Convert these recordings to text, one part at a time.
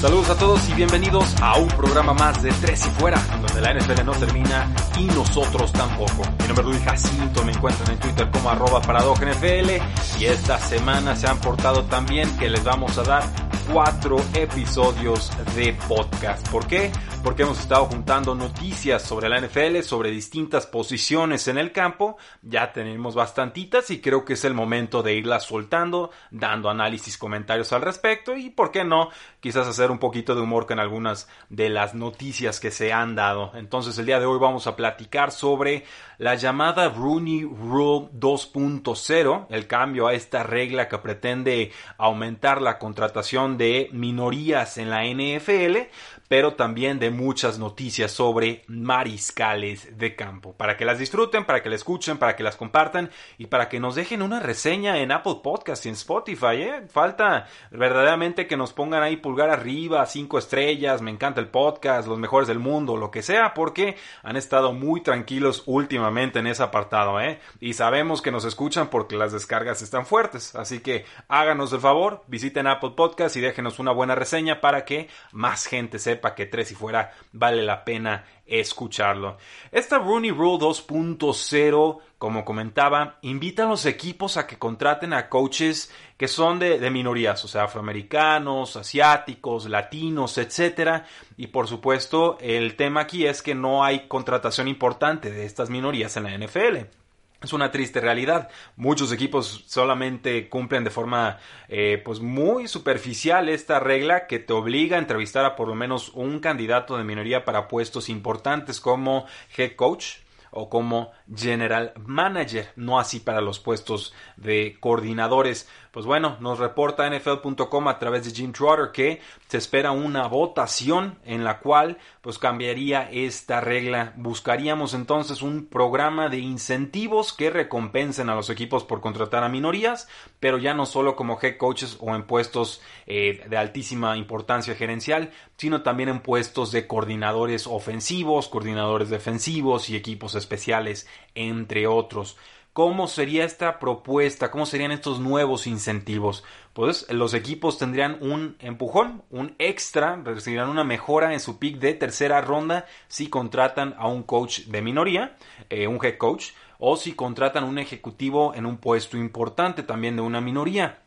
Saludos a todos y bienvenidos a un programa más de Tres y Fuera, donde la NFL no termina y nosotros tampoco. Mi nombre es Luis Jacinto, me encuentran en Twitter como arroba NFL y esta semana se han portado tan bien que les vamos a dar cuatro episodios de podcast. ¿Por qué? Porque hemos estado juntando noticias sobre la NFL, sobre distintas posiciones en el campo. Ya tenemos bastantitas y creo que es el momento de irlas soltando, dando análisis, comentarios al respecto y, ¿por qué no? Quizás hacer un poquito de humor con algunas de las noticias que se han dado. Entonces, el día de hoy vamos a platicar sobre la llamada Rooney Rule 2.0, el cambio a esta regla que pretende aumentar la contratación de minorías en la NFL, pero también de muchas noticias sobre mariscales de campo. Para que las disfruten, para que las escuchen, para que las compartan y para que nos dejen una reseña en Apple Podcast y en Spotify. ¿eh? Falta verdaderamente que nos pongan ahí pulgar arriba, cinco estrellas, me encanta el podcast, los mejores del mundo, lo que sea, porque han estado muy tranquilos últimamente en ese apartado. ¿eh? Y sabemos que nos escuchan porque las descargas están fuertes. Así que háganos el favor, visiten Apple Podcast y déjenos una buena reseña para que más gente sepa para que tres y fuera vale la pena escucharlo. Esta Rooney Rule 2.0, como comentaba, invita a los equipos a que contraten a coaches que son de, de, minorías, o sea, afroamericanos, asiáticos, latinos, etcétera. Y por supuesto, el tema aquí es que no hay contratación importante de estas minorías en la NFL. Es una triste realidad. Muchos equipos solamente cumplen de forma eh, pues muy superficial esta regla que te obliga a entrevistar a por lo menos un candidato de minoría para puestos importantes como head coach o como general manager, no así para los puestos de coordinadores. Pues bueno, nos reporta NFL.com a través de Jim Trotter que se espera una votación en la cual pues cambiaría esta regla. Buscaríamos entonces un programa de incentivos que recompensen a los equipos por contratar a minorías, pero ya no solo como head coaches o en puestos eh, de altísima importancia gerencial, sino también en puestos de coordinadores ofensivos, coordinadores defensivos y equipos especiales, entre otros. ¿Cómo sería esta propuesta? ¿Cómo serían estos nuevos incentivos? Pues los equipos tendrían un empujón, un extra, recibirán una mejora en su pick de tercera ronda si contratan a un coach de minoría, eh, un head coach, o si contratan un ejecutivo en un puesto importante también de una minoría.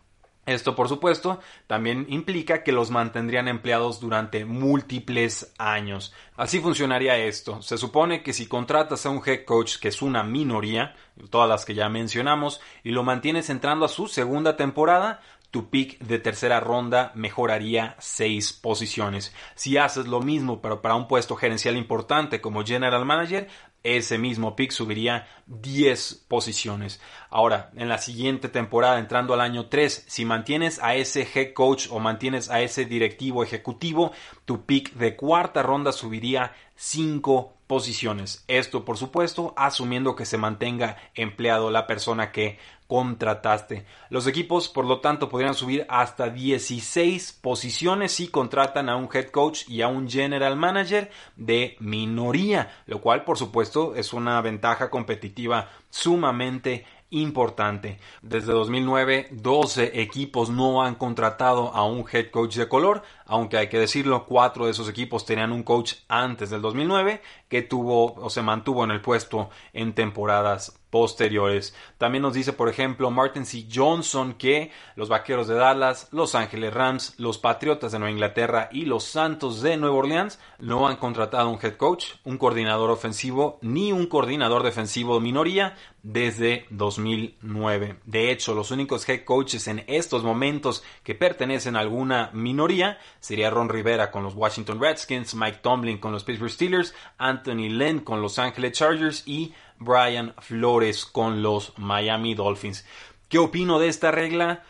Esto, por supuesto, también implica que los mantendrían empleados durante múltiples años. Así funcionaría esto. Se supone que si contratas a un head coach que es una minoría, todas las que ya mencionamos, y lo mantienes entrando a su segunda temporada, tu pick de tercera ronda mejoraría seis posiciones. Si haces lo mismo, pero para un puesto gerencial importante como general manager, ese mismo pick subiría 10 posiciones. Ahora, en la siguiente temporada, entrando al año 3, si mantienes a ese head coach o mantienes a ese directivo ejecutivo, tu pick de cuarta ronda subiría 5 posiciones. Esto, por supuesto, asumiendo que se mantenga empleado la persona que contrataste. Los equipos, por lo tanto, podrían subir hasta 16 posiciones si contratan a un head coach y a un general manager de minoría, lo cual, por supuesto, es una ventaja competitiva sumamente importante. Desde 2009, 12 equipos no han contratado a un head coach de color, aunque hay que decirlo, cuatro de esos equipos tenían un coach antes del 2009 que tuvo o se mantuvo en el puesto en temporadas posteriores. También nos dice, por ejemplo, Martin C. Johnson que los Vaqueros de Dallas, Los Ángeles Rams, los Patriotas de Nueva Inglaterra y los Santos de Nueva Orleans no han contratado un head coach, un coordinador ofensivo ni un coordinador defensivo de minoría desde 2009. De hecho, los únicos head coaches en estos momentos que pertenecen a alguna minoría sería Ron Rivera con los Washington Redskins, Mike Tomlin con los Pittsburgh Steelers, Anthony Lynn con los Ángeles Chargers y Brian Flores con los Miami Dolphins. ¿Qué opino de esta regla?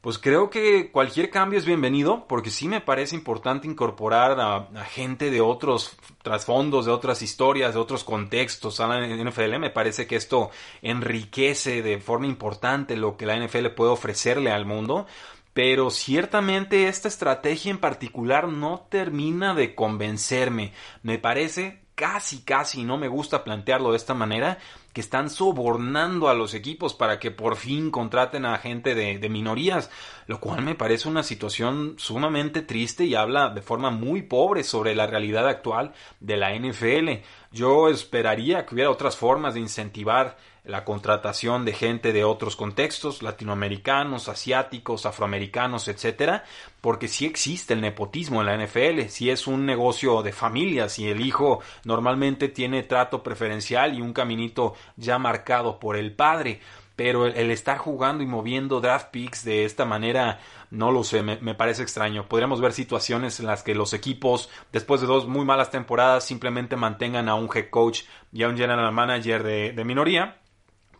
Pues creo que cualquier cambio es bienvenido, porque sí me parece importante incorporar a, gente de otros trasfondos, de otras historias, de otros contextos a la NFL. Me parece que esto enriquece de forma importante lo que la NFL puede ofrecerle al mundo. Pero ciertamente esta estrategia en particular no termina de convencerme. Me parece casi, casi, no me gusta plantearlo de esta manera, que están sobornando a los equipos para que por fin contraten a gente de, de, minorías, lo cual me parece una situación sumamente triste y habla de forma muy pobre sobre la realidad actual de la NFL. Yo esperaría que hubiera otras formas de incentivar la contratación de gente de otros contextos, latinoamericanos, asiáticos, afroamericanos, etcétera, porque sí existe el nepotismo en la NFL, si es un negocio de familias y el hijo normalmente tiene trato preferencial y un caminito ya marcado por el padre, pero el, estar jugando y moviendo draft picks de esta manera, no lo sé, me, parece extraño. Podríamos ver situaciones en las que los equipos, después de dos muy malas temporadas, simplemente mantengan a un head coach y a un general manager de minoría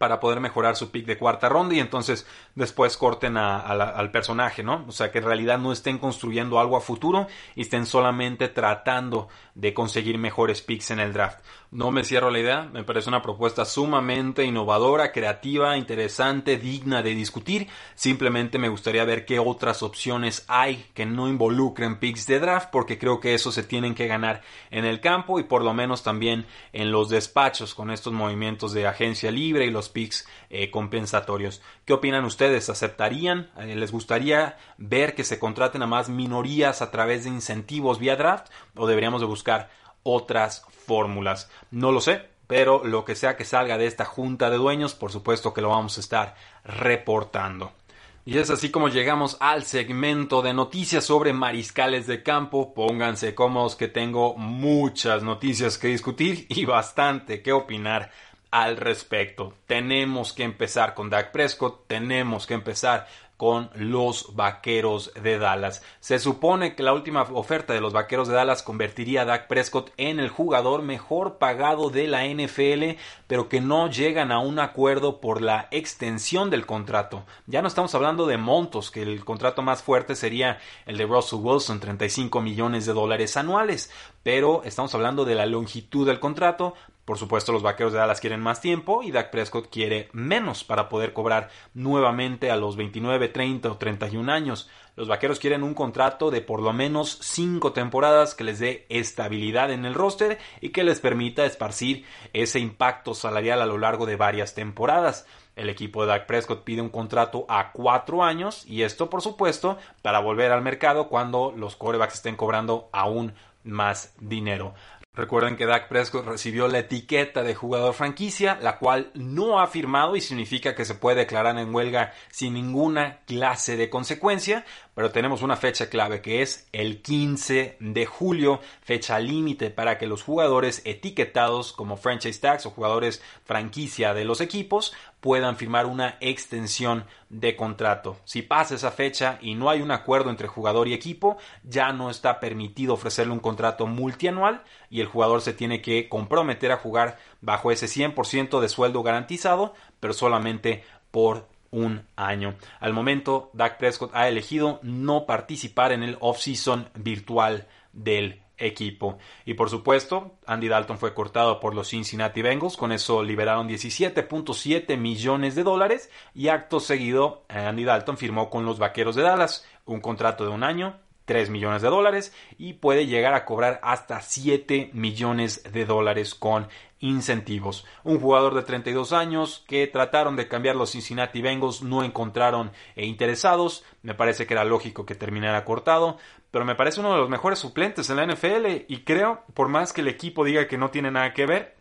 para poder mejorar su pick de cuarta ronda y entonces después corten al personaje, ¿no? O sea, que en realidad no estén construyendo algo a futuro y estén solamente tratando de conseguir mejores picks en el draft. No me cierro la idea, me parece una propuesta sumamente innovadora, creativa, interesante, digna de discutir. Simplemente me gustaría ver qué otras opciones hay que no involucren picks de draft, porque creo que eso se tienen que ganar en el campo y por lo menos también en los despachos con estos movimientos de agencia libre y los picks eh, compensatorios. ¿Qué opinan ustedes? ¿Aceptarían? Eh, ¿Les gustaría ver que se contraten a más minorías a través de incentivos vía draft? ¿O deberíamos de buscar otras fórmulas? No lo sé, pero lo que sea que salga de esta junta de dueños, por supuesto que lo vamos a estar reportando. Y es así como llegamos al segmento de noticias sobre mariscales de campo. Pónganse cómodos que tengo muchas noticias que discutir y bastante que opinar al respecto. Tenemos que empezar con Dak Prescott, tenemos que empezar con los Vaqueros de Dallas. Se supone que la última oferta de los Vaqueros de Dallas convertiría a Dak Prescott en el jugador mejor pagado de la NFL, pero que no llegan a un acuerdo por la extensión del contrato. Ya no estamos hablando de montos, que el contrato más fuerte sería el de Russell Wilson, 35 millones de dólares anuales, pero estamos hablando de la longitud del contrato, por supuesto, los vaqueros de Dallas quieren más tiempo y Dak Prescott quiere menos para poder cobrar nuevamente a los 29, 30 o 31 años. Los vaqueros quieren un contrato de por lo menos 5 temporadas que les dé estabilidad en el roster y que les permita esparcir ese impacto salarial a lo largo de varias temporadas. El equipo de Dak Prescott pide un contrato a 4 años y esto, por supuesto, para volver al mercado cuando los corebacks estén cobrando aún más dinero. Recuerden que Dak Prescott recibió la etiqueta de jugador franquicia, la cual no ha firmado y significa que se puede declarar en huelga sin ninguna clase de consecuencia, pero tenemos una fecha clave que es el 15 de julio, fecha límite para que los jugadores etiquetados como franchise tags o jugadores franquicia de los equipos puedan firmar una extensión de contrato. Si pasa esa fecha y no hay un acuerdo entre jugador y equipo, ya no está permitido ofrecerle un contrato multianual y el jugador se tiene que comprometer a jugar bajo ese 100% de sueldo garantizado, pero solamente por un año. Al momento, Dak Prescott ha elegido no participar en el off-season virtual del equipo. Y por supuesto, Andy Dalton fue cortado por los Cincinnati Bengals, con eso liberaron 17.7 millones de dólares. Y acto seguido Andy Dalton firmó con los Vaqueros de Dallas. Un contrato de un año 3 millones de dólares y puede llegar a cobrar hasta 7 millones de dólares con incentivos. Un jugador de 32 años que trataron de cambiar los Cincinnati Bengals no encontraron eh, interesados. Me parece que era lógico que terminara cortado, pero me parece uno de los mejores suplentes en la NFL y creo, por más que el equipo diga que no tiene nada que ver,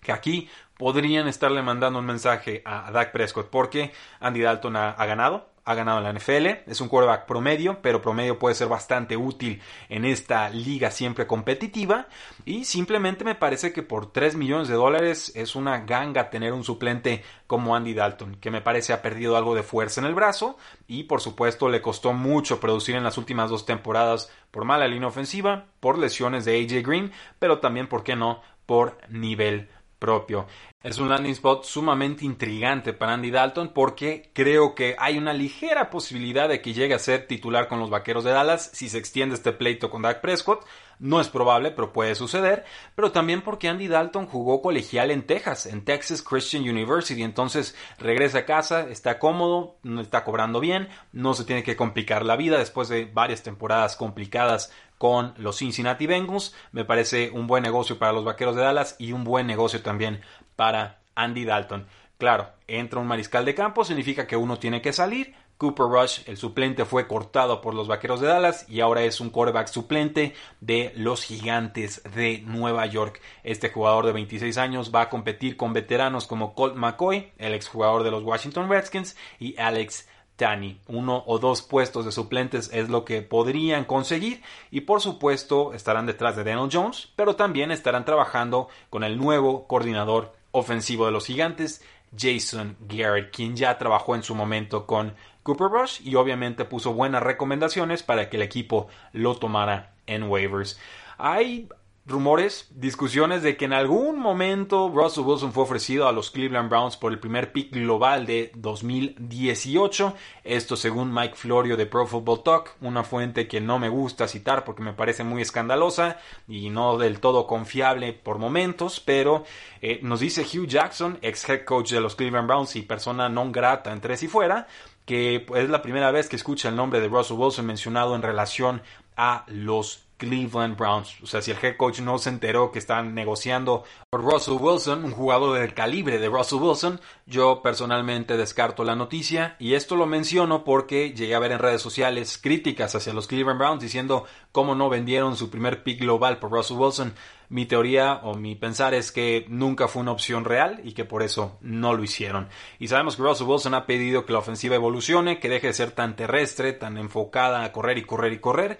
que aquí podrían estarle mandando un mensaje a Dak Prescott porque Andy Dalton ha, ganado, ha ganado en la NFL, es un quarterback promedio, pero promedio puede ser bastante útil en esta liga siempre competitiva. Y simplemente me parece que por 3 millones de dólares es una ganga tener un suplente como Andy Dalton, que me parece ha perdido algo de fuerza en el brazo. Y por supuesto le costó mucho producir en las últimas dos temporadas por mala línea ofensiva, por lesiones de AJ Green, pero también, ¿por qué no?, por nivel propio. Es un landing spot sumamente intrigante para Andy Dalton porque creo que hay una ligera posibilidad de que llegue a ser titular con los Vaqueros de Dallas si se extiende este pleito con Dak Prescott. No es probable, pero puede suceder. Pero también porque Andy Dalton jugó colegial en Texas, en Texas Christian University. Entonces regresa a casa, está cómodo, no está cobrando bien, no se tiene que complicar la vida después de varias temporadas complicadas con los Cincinnati Bengals. Me parece un buen negocio para los Vaqueros de Dallas y un buen negocio también para Andy Dalton. Claro, entra un mariscal de campo, significa que uno tiene que salir. Cooper Rush, el suplente, fue cortado por los Vaqueros de Dallas y ahora es un quarterback suplente de los Gigantes de Nueva York. Este jugador de 26 años va a competir con veteranos como Colt McCoy, el exjugador de los Washington Redskins, y Alex Tani. Uno o dos puestos de suplentes es lo que podrían conseguir y por supuesto estarán detrás de Daniel Jones, pero también estarán trabajando con el nuevo coordinador ofensivo de los gigantes, Jason Garrett, quien ya trabajó en su momento con Cooper Rush y obviamente puso buenas recomendaciones para que el equipo lo tomara en waivers. Hay rumores, discusiones de que en algún momento Russell Wilson fue ofrecido a los Cleveland Browns por el primer pick global de 2018. Esto según Mike Florio de Pro Football Talk, una fuente que no me gusta citar porque me parece muy escandalosa y no del todo confiable por momentos, pero eh, nos dice Hugh Jackson, ex head coach de los Cleveland Browns y persona non grata en tres y fuera, que es la primera vez que escucha el nombre de Russell Wilson mencionado en relación a los Cleveland Browns. O sea, si el head coach no se enteró que están negociando por Russell Wilson, un jugador del calibre de Russell Wilson, yo personalmente descarto la noticia y esto lo menciono porque llegué a ver en redes sociales críticas hacia los Cleveland Browns diciendo cómo no vendieron su primer pick global por Russell Wilson. Mi teoría o mi pensar es que nunca fue una opción real y que por eso no lo hicieron. Y sabemos que Russell Wilson ha pedido que la ofensiva evolucione, que deje de ser tan terrestre, tan enfocada a correr y correr y correr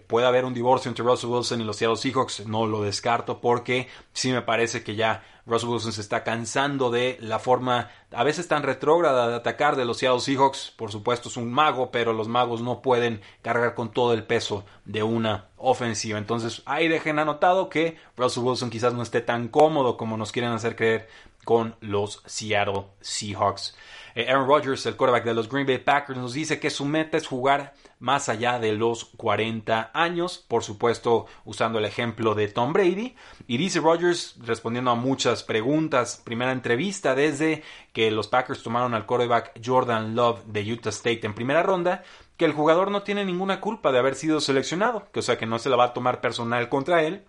puede haber un divorcio entre Russell Wilson y los Seattle Seahawks, no lo descarto porque sí me parece que ya Russell Wilson se está cansando de la forma a veces tan retrógrada de atacar de los Seattle Seahawks. Por supuesto es un mago, pero los magos no pueden cargar con todo el peso de una ofensiva. Entonces ahí dejen anotado que Russell Wilson quizás no esté tan cómodo como nos quieren hacer creer con los Seattle Seahawks. Eh, Aaron Rodgers, el quarterback de los Green Bay Packers, nos dice que su meta es jugar más allá de los 40 años, por supuesto usando el ejemplo de Tom Brady. Y dice Rodgers, respondiendo a muchas preguntas, primera entrevista desde que los Packers tomaron al quarterback Jordan Love de Utah State en primera ronda, que el jugador no tiene ninguna culpa de haber sido seleccionado, que o sea que no se la va a tomar personal contra él,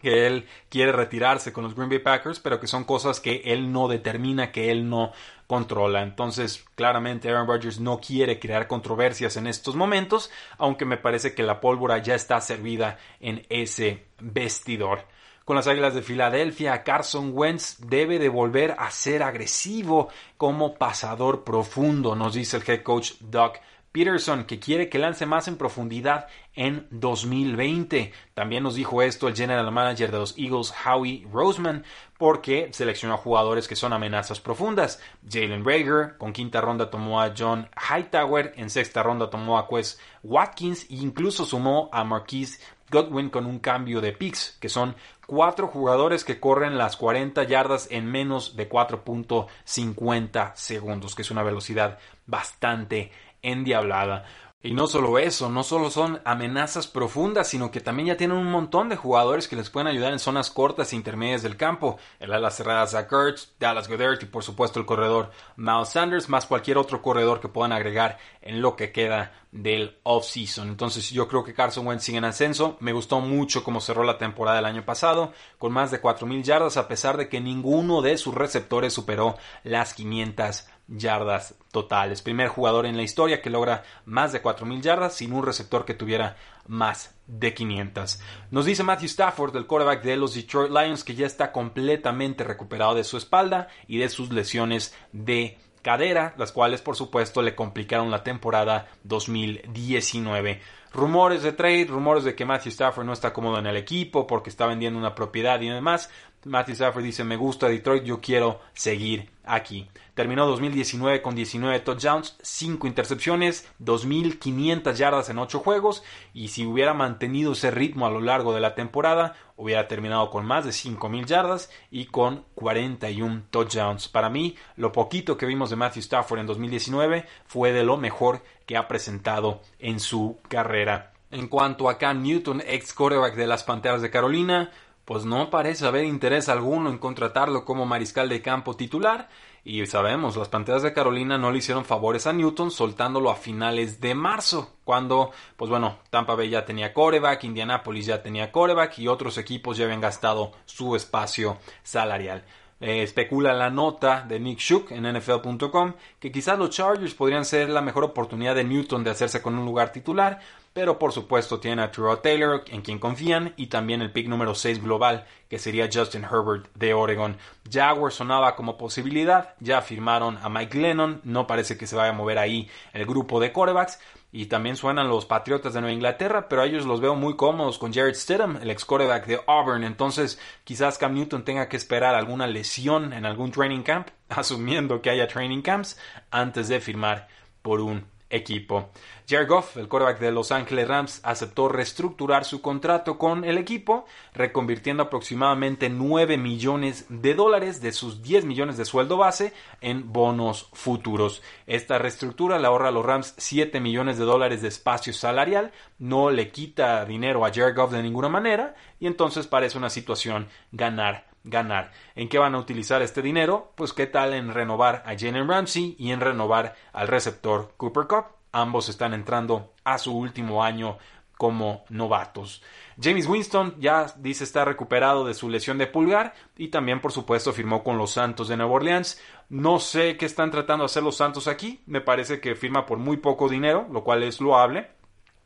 que él quiere retirarse con los Green Bay Packers, pero que son cosas que él no determina, que él no controla. Entonces, claramente Aaron Rodgers no quiere crear controversias en estos momentos, aunque me parece que la pólvora ya está servida en ese vestidor. Con las Águilas de Filadelfia, Carson Wentz debe de volver a ser agresivo como pasador profundo, nos dice el head coach Doug Peterson, que quiere que lance más en profundidad en 2020. También nos dijo esto el general manager de los Eagles, Howie Roseman, porque seleccionó jugadores que son amenazas profundas. Jalen Rager, con quinta ronda tomó a John Hightower, en sexta ronda tomó a Quest Watkins e incluso sumó a Marquise Godwin con un cambio de picks, que son cuatro jugadores que corren las 40 yardas en menos de 4.50 segundos, que es una velocidad bastante endiablada. Y no solo eso, no solo son amenazas profundas, sino que también ya tienen un montón de jugadores que les pueden ayudar en zonas cortas e intermedias del campo. El ala cerrada Zach Ertz, Dallas Goddard y por supuesto el corredor Miles Sanders, más cualquier otro corredor que puedan agregar en lo que queda del off-season. Entonces yo creo que Carson Wentz sigue en ascenso. Me gustó mucho cómo cerró la temporada del año pasado, con más de 4.000 yardas, a pesar de que ninguno de sus receptores superó las 500 yardas totales. Primer jugador en la historia que logra más de 4.000 yardas sin un receptor que tuviera más de 500. Nos dice Matthew Stafford, del quarterback de los Detroit Lions, que ya está completamente recuperado de su espalda y de sus lesiones de cadera, las cuales por supuesto le complicaron la temporada 2019. Rumores de trade, rumores de que Matthew Stafford no está cómodo en el equipo porque está vendiendo una propiedad y demás. Matthew Stafford dice, me gusta Detroit, yo quiero seguir aquí. Terminó 2019 con 19 touchdowns, 5 intercepciones, 2.500 yardas en 8 juegos y si hubiera mantenido ese ritmo a lo largo de la temporada, hubiera terminado con más de 5.000 yardas y con 41 touchdowns. Para mí, lo poquito que vimos de Matthew Stafford en 2019 fue de lo mejor que ha presentado en su carrera. En cuanto a Cam Newton, ex quarterback de las Panteras de Carolina, pues no parece haber interés alguno en contratarlo como mariscal de campo titular. Y sabemos, las Panteras de Carolina no le hicieron favores a Newton soltándolo a finales de marzo, cuando, pues bueno, Tampa Bay ya tenía coreback, Indianapolis ya tenía coreback y otros equipos ya habían gastado su espacio salarial. Eh, especula la nota de Nick Shook en NFL.com que quizás los Chargers podrían ser la mejor oportunidad de Newton de hacerse con un lugar titular, pero por supuesto tiene a Terrell Taylor en quien confían y también el pick número 6 global que sería Justin Herbert de Oregon. Jaguar sonaba como posibilidad, ya firmaron a Mike Lennon, no parece que se vaya a mover ahí el grupo de corebacks y también suenan los Patriotas de Nueva Inglaterra, pero a ellos los veo muy cómodos con Jared Stidham, el ex quarterback de Auburn. Entonces, quizás Cam Newton tenga que esperar alguna lesión en algún training camp, asumiendo que haya training camps, antes de firmar por un equipo. Jared Goff, el quarterback de Los Angeles Rams, aceptó reestructurar su contrato con el equipo, reconvirtiendo aproximadamente 9 millones de dólares de sus 10 millones de sueldo base en bonos futuros. Esta reestructura le ahorra a los Rams 7 millones de dólares de espacio salarial, no le quita dinero a Jared Goff de ninguna manera, y entonces parece una situación ganar ganar. ¿En qué van a utilizar este dinero? Pues qué tal en renovar a Jalen Ramsey y en renovar al receptor Cooper Cup. Ambos están entrando a su último año como novatos. James Winston ya dice está recuperado de su lesión de pulgar y también por supuesto firmó con los Santos de Nueva Orleans. No sé qué están tratando de hacer los Santos aquí, me parece que firma por muy poco dinero, lo cual es loable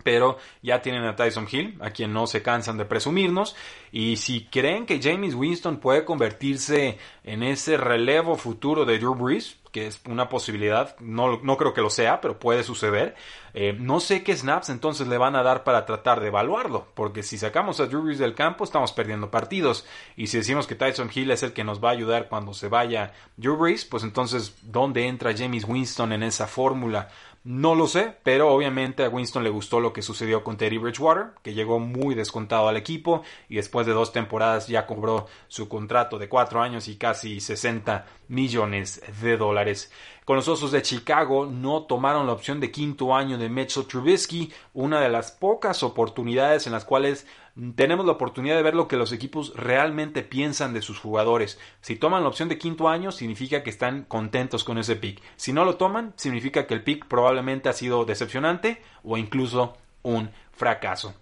pero ya tienen a Tyson Hill, a quien no se cansan de presumirnos, y si creen que James Winston puede convertirse en ese relevo futuro de Drew Brees, que es una posibilidad, no, no creo que lo sea, pero puede suceder, eh, no sé qué snaps entonces le van a dar para tratar de evaluarlo, porque si sacamos a Drew Brees del campo estamos perdiendo partidos, y si decimos que Tyson Hill es el que nos va a ayudar cuando se vaya Drew Brees, pues entonces, ¿dónde entra James Winston en esa fórmula? No lo sé, pero obviamente a Winston le gustó lo que sucedió con Teddy Bridgewater, que llegó muy descontado al equipo y después de dos temporadas ya cobró su contrato de cuatro años y casi 60 millones de dólares. Con los Osos de Chicago no tomaron la opción de quinto año de Mitchell Trubisky, una de las pocas oportunidades en las cuales tenemos la oportunidad de ver lo que los equipos realmente piensan de sus jugadores. Si toman la opción de quinto año, significa que están contentos con ese pick. Si no lo toman, significa que el pick probablemente ha sido decepcionante o incluso un fracaso.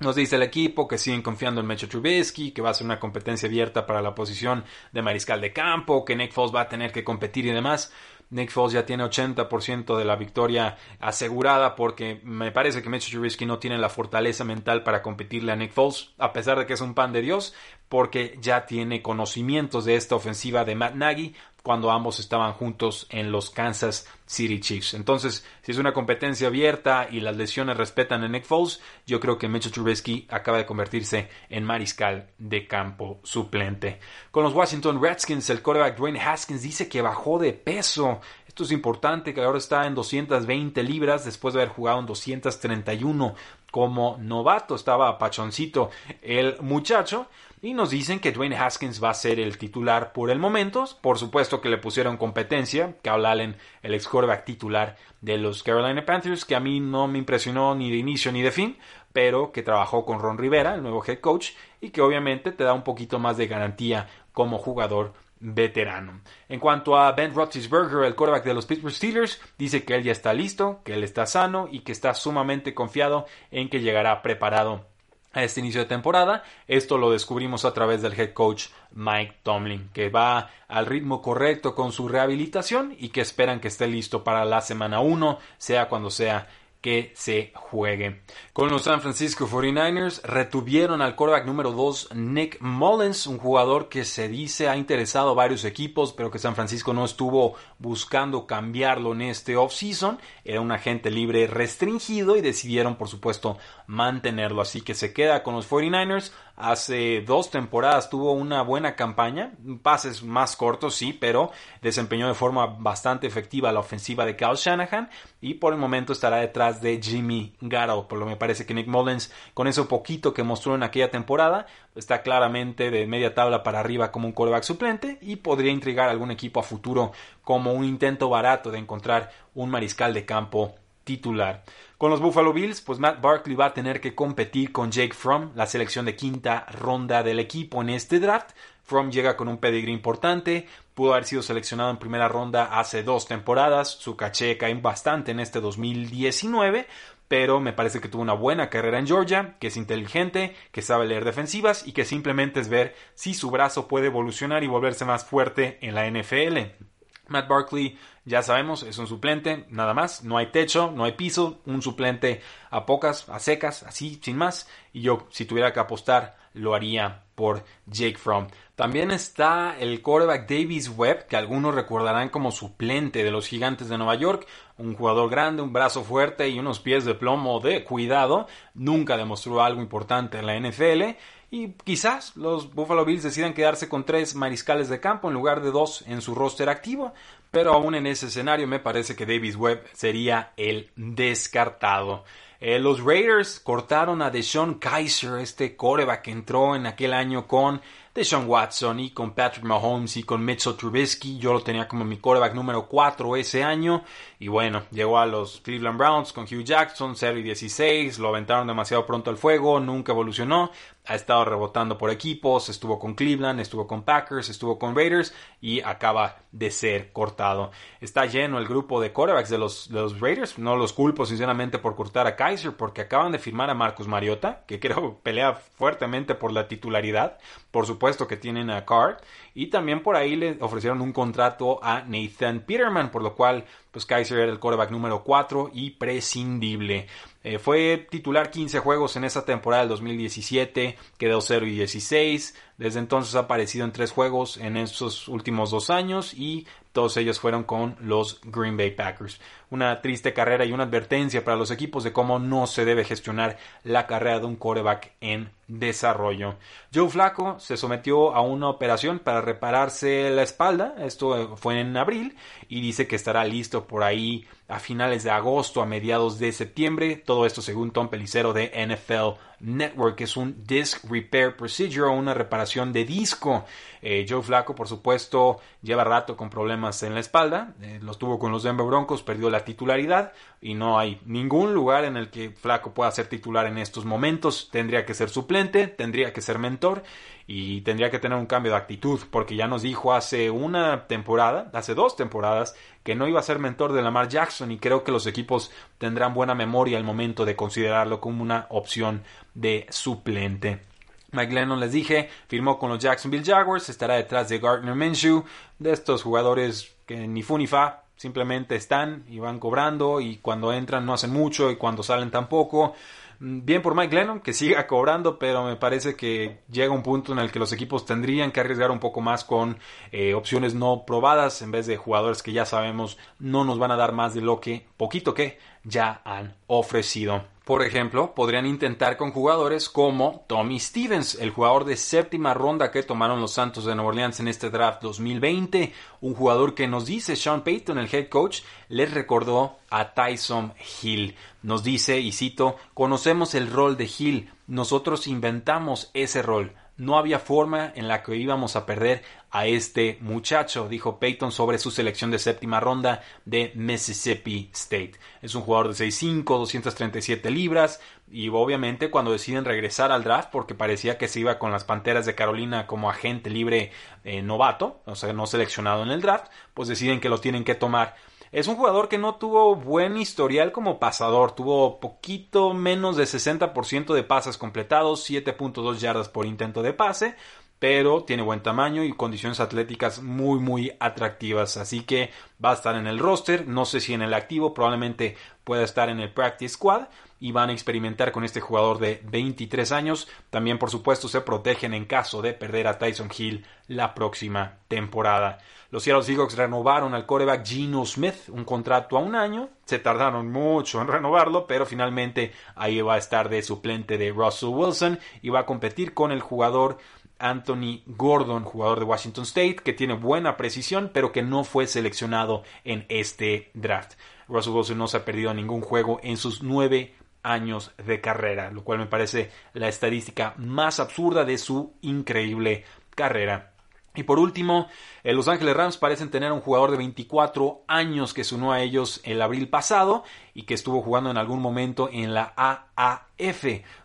Nos dice el equipo que siguen confiando en Mecho Trubisky, que va a ser una competencia abierta para la posición de mariscal de campo, que Nick Foles va a tener que competir y demás. Nick Foles ya tiene 80% de la victoria asegurada porque me parece que Mitch Trubisky no tiene la fortaleza mental para competirle a Nick Foles, a pesar de que es un pan de Dios, porque ya tiene conocimientos de esta ofensiva de Matt Nagy cuando ambos estaban juntos en los Kansas City Chiefs. Entonces, si es una competencia abierta y las lesiones respetan a Nick Foles, yo creo que Mitchell Trubisky acaba de convertirse en mariscal de campo suplente. Con los Washington Redskins, el quarterback Dwayne Haskins dice que bajó de peso. Esto es importante, que ahora está en 220 libras después de haber jugado en 231 como novato. Estaba pachoncito el muchacho. Y nos dicen que Dwayne Haskins va a ser el titular por el momento. Por supuesto que le pusieron competencia. Cal Allen, el ex quarterback titular de los Carolina Panthers, que a mí no me impresionó ni de inicio ni de fin, pero que trabajó con Ron Rivera, el nuevo head coach, y que obviamente te da un poquito más de garantía como jugador veterano. En cuanto a Ben Roethlisberger, el quarterback de los Pittsburgh Steelers, dice que él ya está listo, que él está sano y que está sumamente confiado en que llegará preparado a este inicio de temporada. Esto lo descubrimos a través del head coach Mike Tomlin, que va al ritmo correcto con su rehabilitación y que esperan que esté listo para la semana 1, sea cuando sea que se juegue. Con los San Francisco 49ers retuvieron al quarterback número 2 Nick Mullins, un jugador que se dice ha interesado a varios equipos, pero que San Francisco no estuvo buscando cambiarlo en este offseason. Era un agente libre restringido y decidieron, por supuesto, mantenerlo. Así que se queda con los 49ers Hace dos temporadas tuvo una buena campaña, pases más cortos, sí, pero desempeñó de forma bastante efectiva la ofensiva de Kyle Shanahan y por el momento estará detrás de Jimmy Garoppolo. Me parece que Nick Mullins, con eso poquito que mostró en aquella temporada, está claramente de media tabla para arriba como un quarterback suplente y podría intrigar a algún equipo a futuro como un intento barato de encontrar un mariscal de campo titular. Con los Buffalo Bills, pues Matt Barkley va a tener que competir con Jake Fromm, la selección de quinta ronda del equipo en este draft. Fromm llega con un pedigree importante, pudo haber sido seleccionado en primera ronda hace dos temporadas, su caché cae bastante en este 2019, pero me parece que tuvo una buena carrera en Georgia, que es inteligente, que sabe leer defensivas y que simplemente es ver si su brazo puede evolucionar y volverse más fuerte en la NFL. Matt Barkley, ya sabemos, es un suplente, nada más, no hay techo, no hay piso, un suplente a pocas, a secas, así, sin más, y yo, si tuviera que apostar, lo haría por Jake Fromm. También está el quarterback Davis Webb, que algunos recordarán como suplente de los Gigantes de Nueva York, un jugador grande, un brazo fuerte y unos pies de plomo de cuidado, nunca demostró algo importante en la NFL, y quizás los Buffalo Bills decidan quedarse con tres mariscales de campo en lugar de dos en su roster activo, pero aún en ese escenario me parece que Davis Webb sería el descartado. Eh, los Raiders cortaron a Deshaun Kaiser, este coreback que entró en aquel año con Deshaun Watson y con Patrick Mahomes y con Mitchell Trubisky. Yo lo tenía como mi coreback número 4 ese año. Y bueno, llegó a los Cleveland Browns con Hugh Jackson, 0 y 16. Lo aventaron demasiado pronto al fuego, nunca evolucionó ha estado rebotando por equipos, estuvo con Cleveland, estuvo con Packers, estuvo con Raiders y acaba de ser cortado. Está lleno el grupo de quarterbacks de los, los Raiders, no los culpo sinceramente por cortar a Kaiser porque acaban de firmar a Marcus Mariota, que creo pelea fuertemente por la titularidad, por supuesto que tienen a Carr y también por ahí le ofrecieron un contrato a Nathan Peterman, por lo cual pues Kaiser era el quarterback número 4 y prescindible. Eh, fue titular 15 juegos en esa temporada del 2017, quedó 0 y 16. Desde entonces ha aparecido en tres juegos en estos últimos dos años y todos ellos fueron con los Green Bay Packers. Una triste carrera y una advertencia para los equipos de cómo no se debe gestionar la carrera de un quarterback en desarrollo. Joe Flaco se sometió a una operación para repararse la espalda, esto fue en abril, y dice que estará listo por ahí a finales de agosto, a mediados de septiembre, todo esto según Tom Pelicero de NFL Network, es un Disc Repair Procedure una reparación de disco. Eh, Joe Flaco, por supuesto, lleva rato con problemas en la espalda, eh, los tuvo con los Denver Broncos, perdió la titularidad y no hay ningún lugar en el que Flaco pueda ser titular en estos momentos. Tendría que ser suplente, tendría que ser mentor y tendría que tener un cambio de actitud porque ya nos dijo hace una temporada, hace dos temporadas, que no iba a ser mentor de Lamar Jackson y creo que los equipos tendrán buena memoria al momento de considerarlo como una opción de suplente. Mike Lennon, les dije, firmó con los Jacksonville Jaguars, estará detrás de Gardner Minshew, de estos jugadores que ni fu ni fa, simplemente están y van cobrando y cuando entran no hacen mucho y cuando salen tampoco. Mm, bien por Mike Lennon, que siga cobrando, pero me parece que llega un punto en el que los equipos tendrían que arriesgar un poco más con eh, opciones no probadas en vez de jugadores que ya sabemos no nos van a dar más de lo que, poquito que, ya han ofrecido. Por ejemplo, podrían intentar con jugadores como Tommy Stevens, el jugador de séptima ronda que tomaron los Santos de Nueva Orleans en este draft 2020, un jugador que nos dice Sean Payton, el head coach, les recordó a Tyson Hill. Nos dice, y cito, conocemos el rol de Hill, nosotros inventamos ese rol. No había forma en la que íbamos a perder a este muchacho, dijo Peyton sobre su selección de séptima ronda de Mississippi State. Es un jugador de 6'5, 237 libras y obviamente cuando deciden regresar al draft porque parecía que se iba con las Panteras de Carolina como agente libre eh, novato, o sea, no seleccionado en el draft, pues deciden que lo tienen que tomar Es un jugador que no tuvo buen historial como pasador, tuvo poquito menos de 60% de pases completados, 7.2 yardas por intento de pase, pero tiene buen tamaño y condiciones atléticas muy muy atractivas, así que va a estar en el roster, no sé si en el activo, probablemente pueda estar en el practice squad y van a experimentar con este jugador de 23 años. También, por supuesto, se protegen en caso de perder a Tyson Hill la próxima temporada. Los Seattle Seahawks renovaron al coreback Geno Smith un contrato a un año. Se tardaron mucho en renovarlo, pero finalmente ahí va a estar de suplente de Russell Wilson y va a competir con el jugador Anthony Gordon, jugador de Washington State, que tiene buena precisión, pero que no fue seleccionado en este draft. Russell Wilson no se ha perdido ningún juego en sus nueve años de carrera, lo cual me parece la estadística más absurda de su increíble carrera. Y por último, eh, Los Ángeles Rams parecen tener un jugador de 24 años que se unió a ellos el abril pasado y que estuvo jugando en algún momento en la AAF,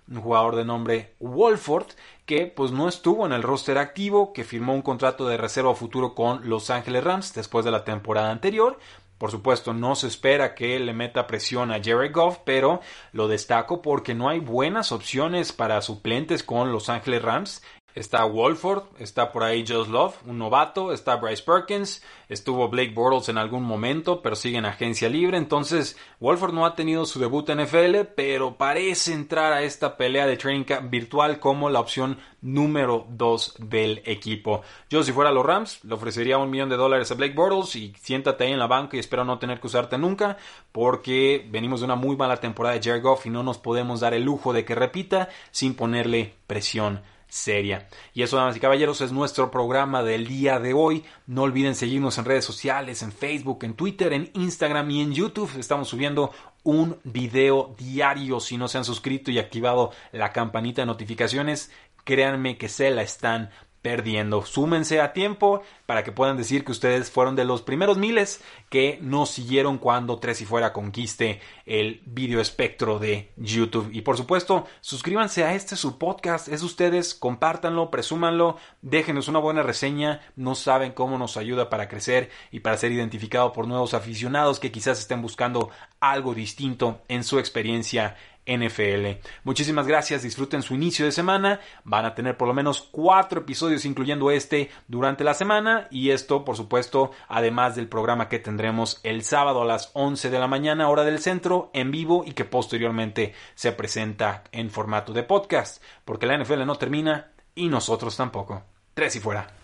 un jugador de nombre Wolford que pues no estuvo en el roster activo, que firmó un contrato de reserva futuro con Los Ángeles Rams después de la temporada anterior, por supuesto, no se espera que le meta presión a Jared Goff, pero lo destaco porque no hay buenas opciones para suplentes con Los Ángeles Rams Está Wolford, está por ahí Josh Love, un novato, está Bryce Perkins, estuvo Blake Bortles en algún momento, pero sigue en agencia libre. Entonces, Wolford no ha tenido su debut en NFL, pero parece entrar a esta pelea de training camp virtual como la opción número 2 del equipo. Yo, si fuera los Rams, le ofrecería un millón de dólares a Blake Bortles y siéntate ahí en la banca y espero no tener que usarte nunca, porque venimos de una muy mala temporada de Jared Goff y no nos podemos dar el lujo de que repita sin ponerle presión seria. Y eso, damas y caballeros, es nuestro programa del día de hoy. No olviden seguirnos en redes sociales, en Facebook, en Twitter, en Instagram y en YouTube. Estamos subiendo un video diario. Si no se han suscrito y activado la campanita de notificaciones, créanme que se la están perdiendo. Súmense a tiempo para que puedan decir que ustedes fueron de los primeros miles que nos siguieron cuando Tres y Fuera conquiste el video espectro de YouTube. Y por supuesto, suscríbanse a este su podcast. Es ustedes, compártanlo, presúmanlo, déjenos una buena reseña. No saben cómo nos ayuda para crecer y para ser identificado por nuevos aficionados que quizás estén buscando algo distinto en su experiencia NFL. Muchísimas gracias, disfruten su inicio de semana. Van a tener por lo menos cuatro episodios, incluyendo este, durante la semana. Y esto, por supuesto, además del programa que tendremos el sábado a las 11 de la mañana, hora del centro, en vivo y que posteriormente se presenta en formato de podcast. Porque la NFL no termina y nosotros tampoco. Tres y fuera.